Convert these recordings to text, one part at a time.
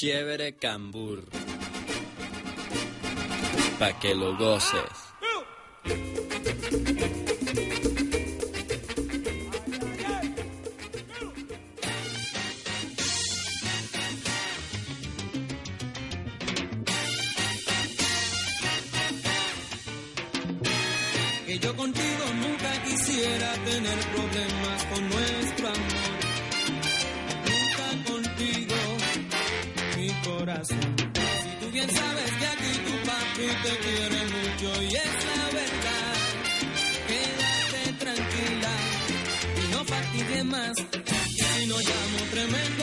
Chévere Cambur. Pa' que lo goces. Fastidies más. Que si no llamo tremendo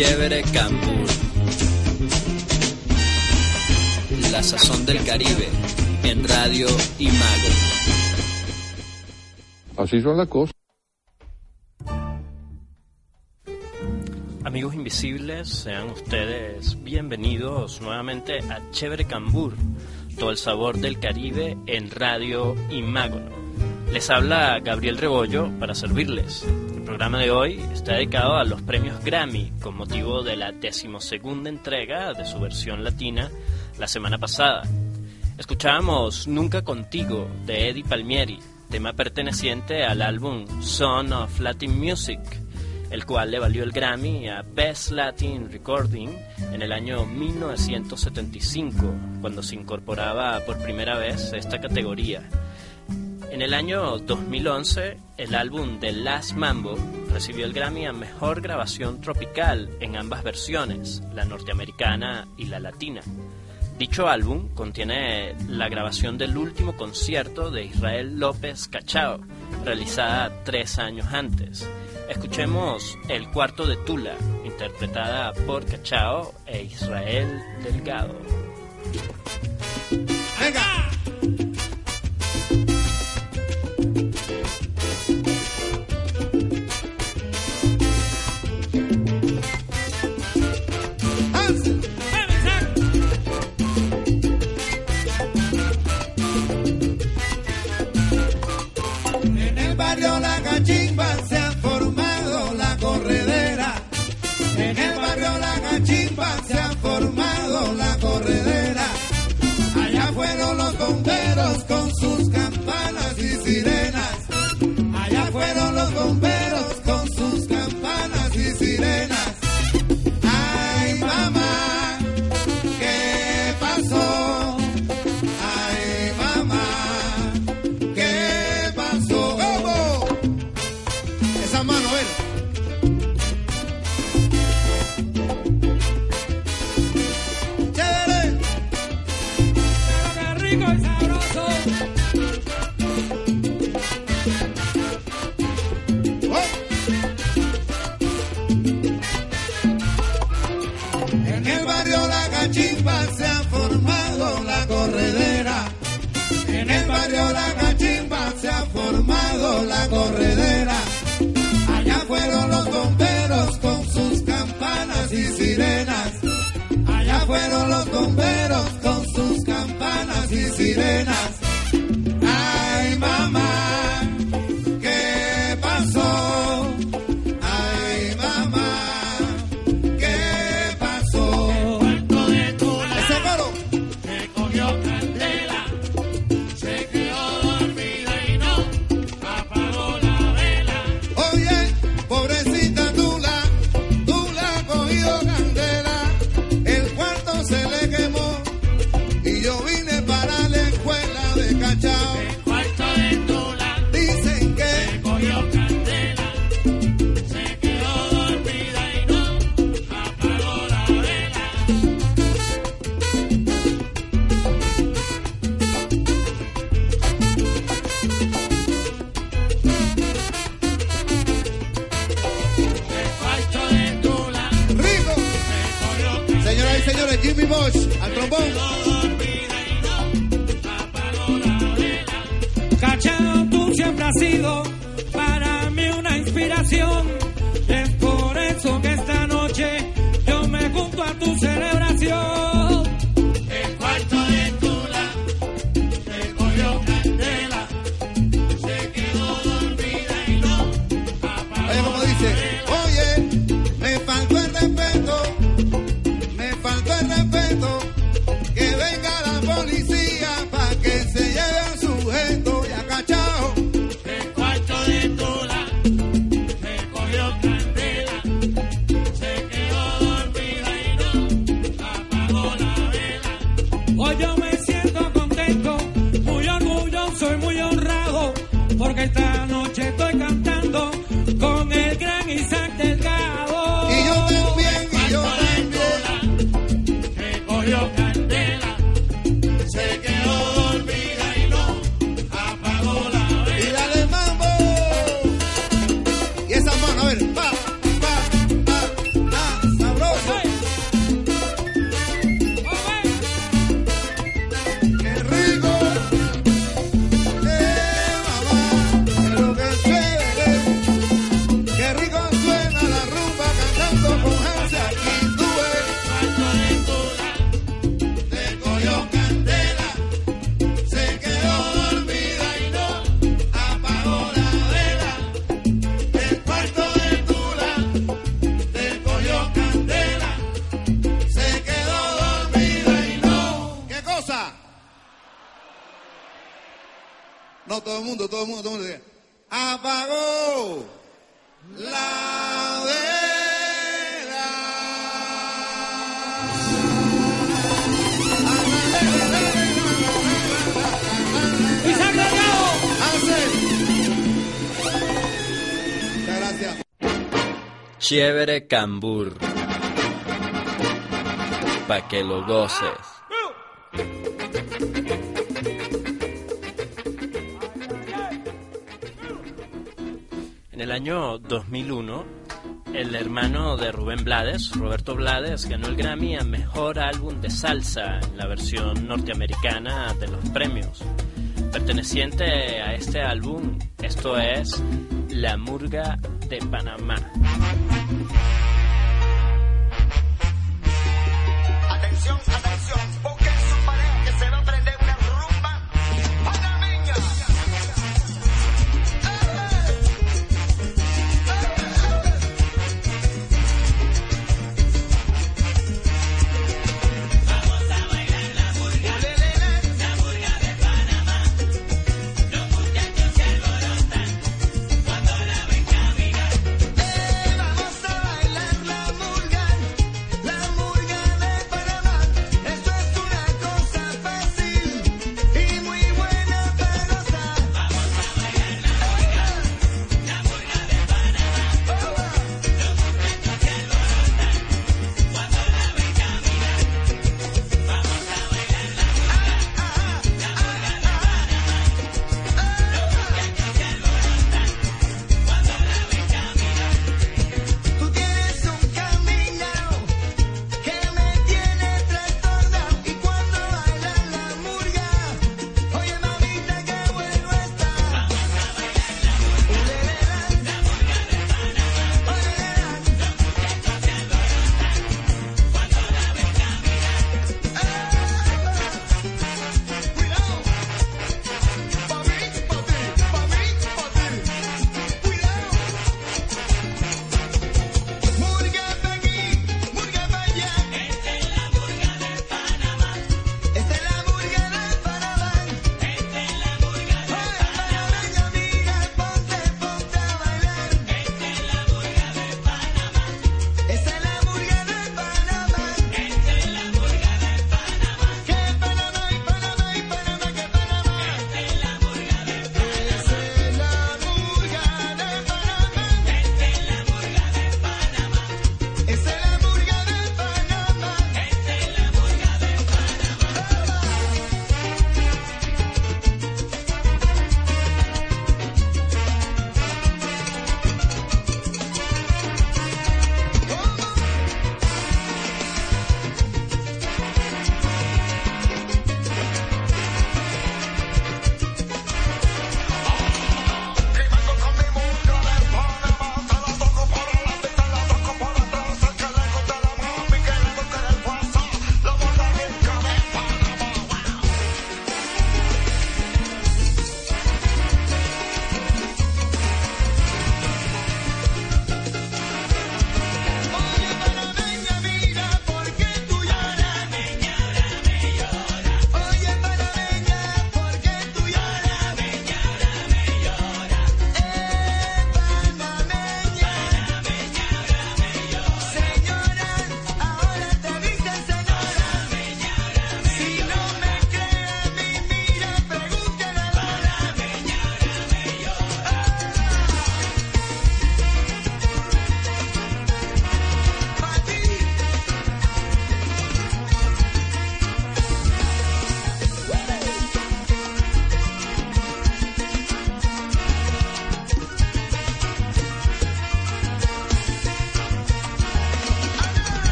Chévere Cambur. La sazón del Caribe en Radio Imago. Así son las cosas. Amigos invisibles, sean ustedes bienvenidos nuevamente a Chévere Cambur, todo el sabor del Caribe en Radio Imágono. Les habla Gabriel Rebollo para servirles. Programa de hoy está dedicado a los premios Grammy con motivo de la decimosegunda entrega de su versión latina la semana pasada. Escuchábamos Nunca Contigo de Eddie Palmieri, tema perteneciente al álbum Son of Latin Music, el cual le valió el Grammy a Best Latin Recording en el año 1975, cuando se incorporaba por primera vez esta categoría. En el año 2011, el álbum The Last Mambo recibió el Grammy a Mejor Grabación Tropical en ambas versiones, la norteamericana y la latina. Dicho álbum contiene la grabación del último concierto de Israel López Cachao, realizada tres años antes. Escuchemos El Cuarto de Tula, interpretada por Cachao e Israel Delgado. ¡Venga! fueron los bomberos con sus campanas y sirenas. señores, Jimmy Bosch al trombón. Cachado, tú siempre has sido Chévere Cambur. Pa' que lo goces. En el año 2001, el hermano de Rubén Blades, Roberto Blades, ganó el Grammy a Mejor Álbum de Salsa en la versión norteamericana de los premios. Perteneciente a este álbum, esto es La Murga de Panamá. Atención,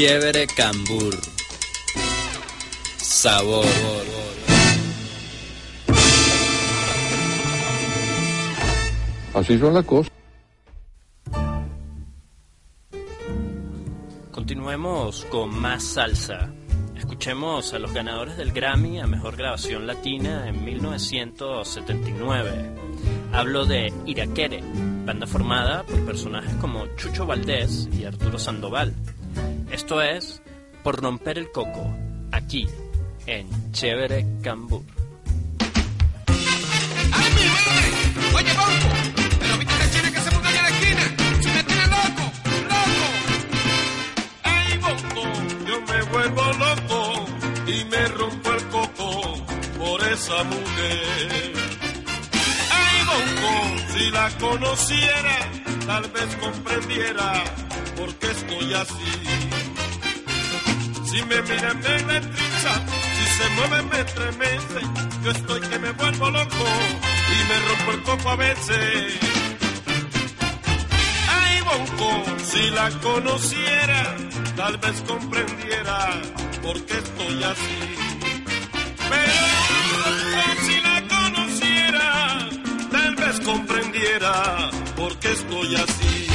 Chévere Cambur. Sabor. Así son las cosas. Continuemos con más salsa. Escuchemos a los ganadores del Grammy a Mejor Grabación Latina en 1979. Hablo de Iraquere, banda formada por personajes como Chucho Valdés y Arturo Sandoval. Esto es Por Romper el Coco, aquí, en Chévere Cambur. ¡Ay, mi madre! Oye, Bonco, pero viste la china que se allá en la esquina. Si me tiene loco, loco. Ay, bongo, yo me vuelvo loco y me rompo el coco por esa mujer. Ay, bongo, si la conociera, tal vez comprendiera por qué estoy así. Si me mira me electriza, si se mueve me estremece, yo estoy que me vuelvo loco y me rompo el coco a veces. Ay, Bonco, si la conociera, tal vez comprendiera por qué estoy así. Pero si la conociera, tal vez comprendiera por qué estoy así.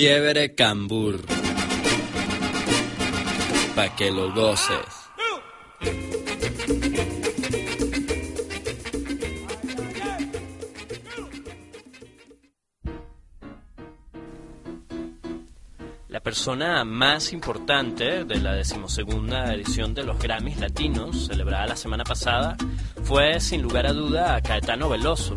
Chévere Cambur. Pa' que lo goces. La persona más importante de la decimosegunda edición de los Grammys Latinos, celebrada la semana pasada, fue sin lugar a duda Caetano Veloso,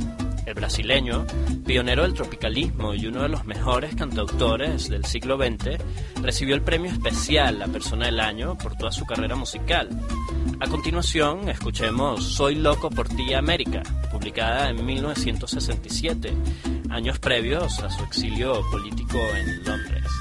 el brasileño, pionero del tropicalismo y uno de los mejores cantautores del siglo XX, recibió el premio especial La Persona del Año por toda su carrera musical. A continuación, escuchemos Soy Loco por Ti América, publicada en 1967, años previos a su exilio político en Londres.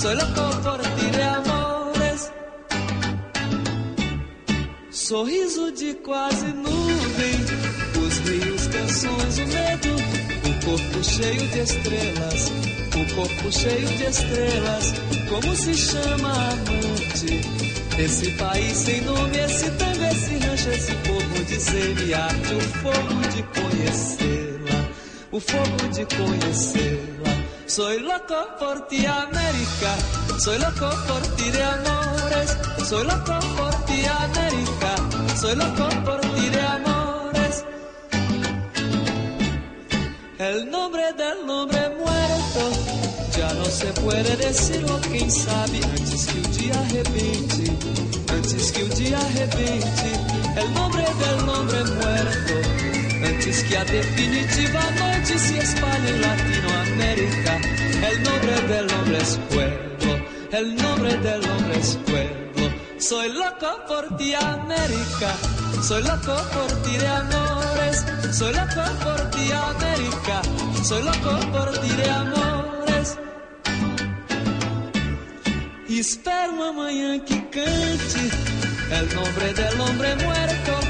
Soy loco por ti de amores. Sorriso de quase nuvem, os rios, canções, o medo, o corpo cheio de estrelas, o corpo cheio de estrelas. Como se chama amante? Esse país sem nome, esse tango, esse rancho, esse povo de semiarte, o fogo de conhecê-la, o fogo de conhecê-la. Soy loco por ti, América. Soy loco por ti de amores. Soy loco por ti, América. Soy loco por ti de amores. El nombre del hombre muerto ya no se puede decirlo, quién sabe, antes que el día arrebente, antes que el día arrebente, el nombre del hombre muerto, antes que a definitiva noche se espalhe en Latinoamérica, el nombre del hombre es pueblo, el nombre del hombre es pueblo. Soy loco por ti, América. Soy loco por ti de amores. Soy loco por ti, América. Soy loco por ti de amores. Espero uma que cante el nombre del hombre muerto.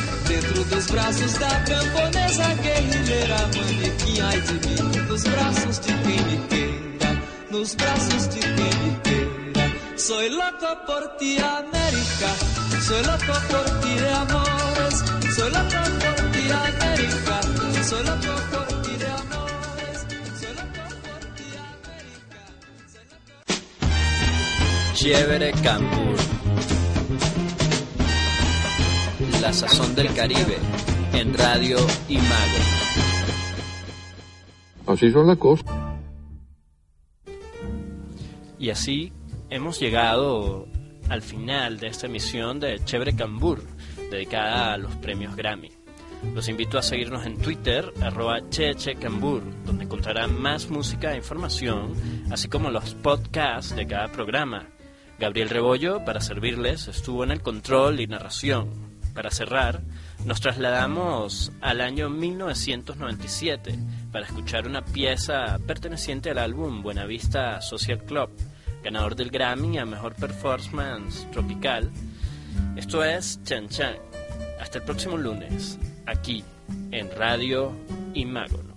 Dentro dos braços da camponesa guerrilheira Manequim, ai de mim Nos braços de quem me queira Nos braços de quem me queira Soy loco por ti, América. Soy loco por ti de amores. Soy loco por ti, América. Soy loco por ti de amores La sazón del Caribe en Radio Imago. Así son las cosas. Y así hemos llegado al final de esta emisión de Chévere Cambur, dedicada a los premios Grammy. Los invito a seguirnos en Twitter, arroba chechecambur, donde encontrarán más música e información, así como los podcasts de cada programa. Gabriel Rebollo, para servirles, estuvo en el control y narración para cerrar, nos trasladamos al año 1997 para escuchar una pieza perteneciente al álbum Buenavista Social Club, ganador del Grammy a Mejor Performance Tropical. Esto es Chan Chan. Hasta el próximo lunes, aquí en Radio Imago.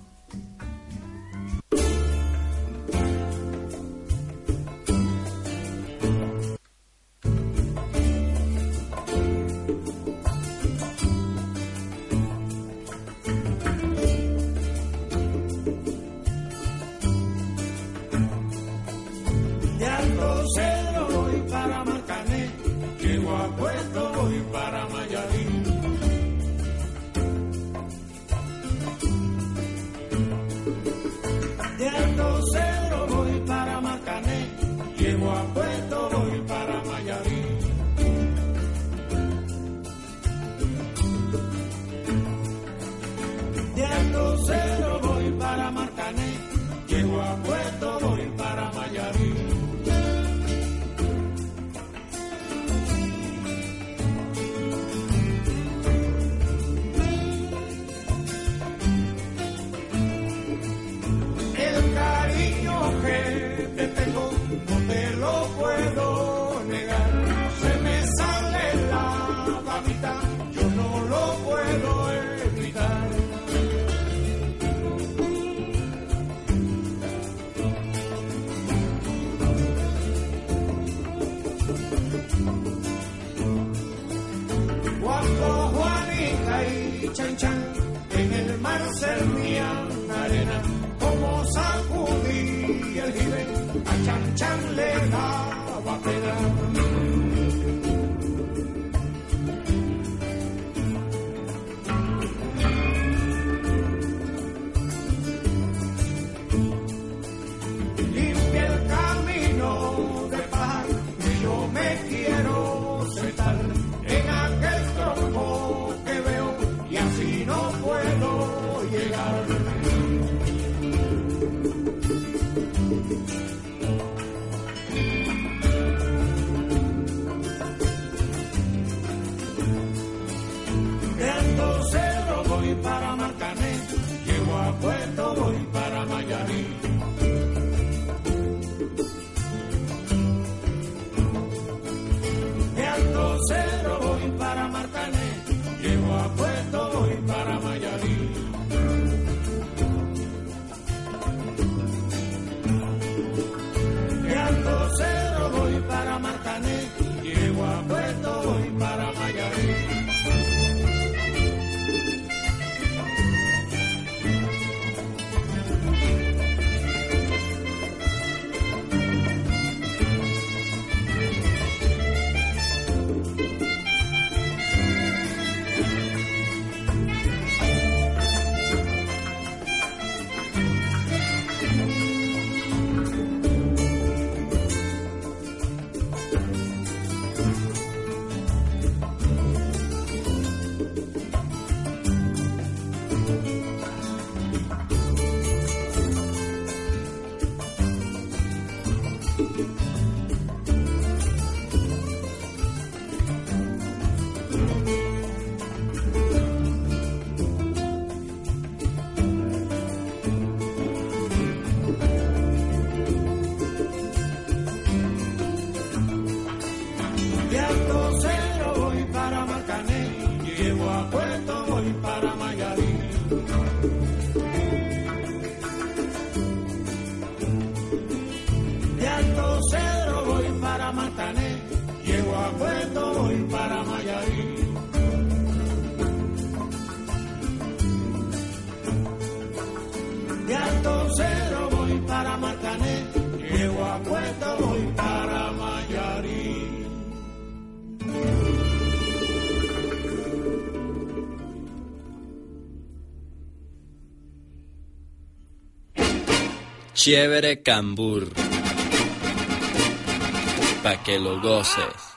Chévere cambur. Pa' que lo goces.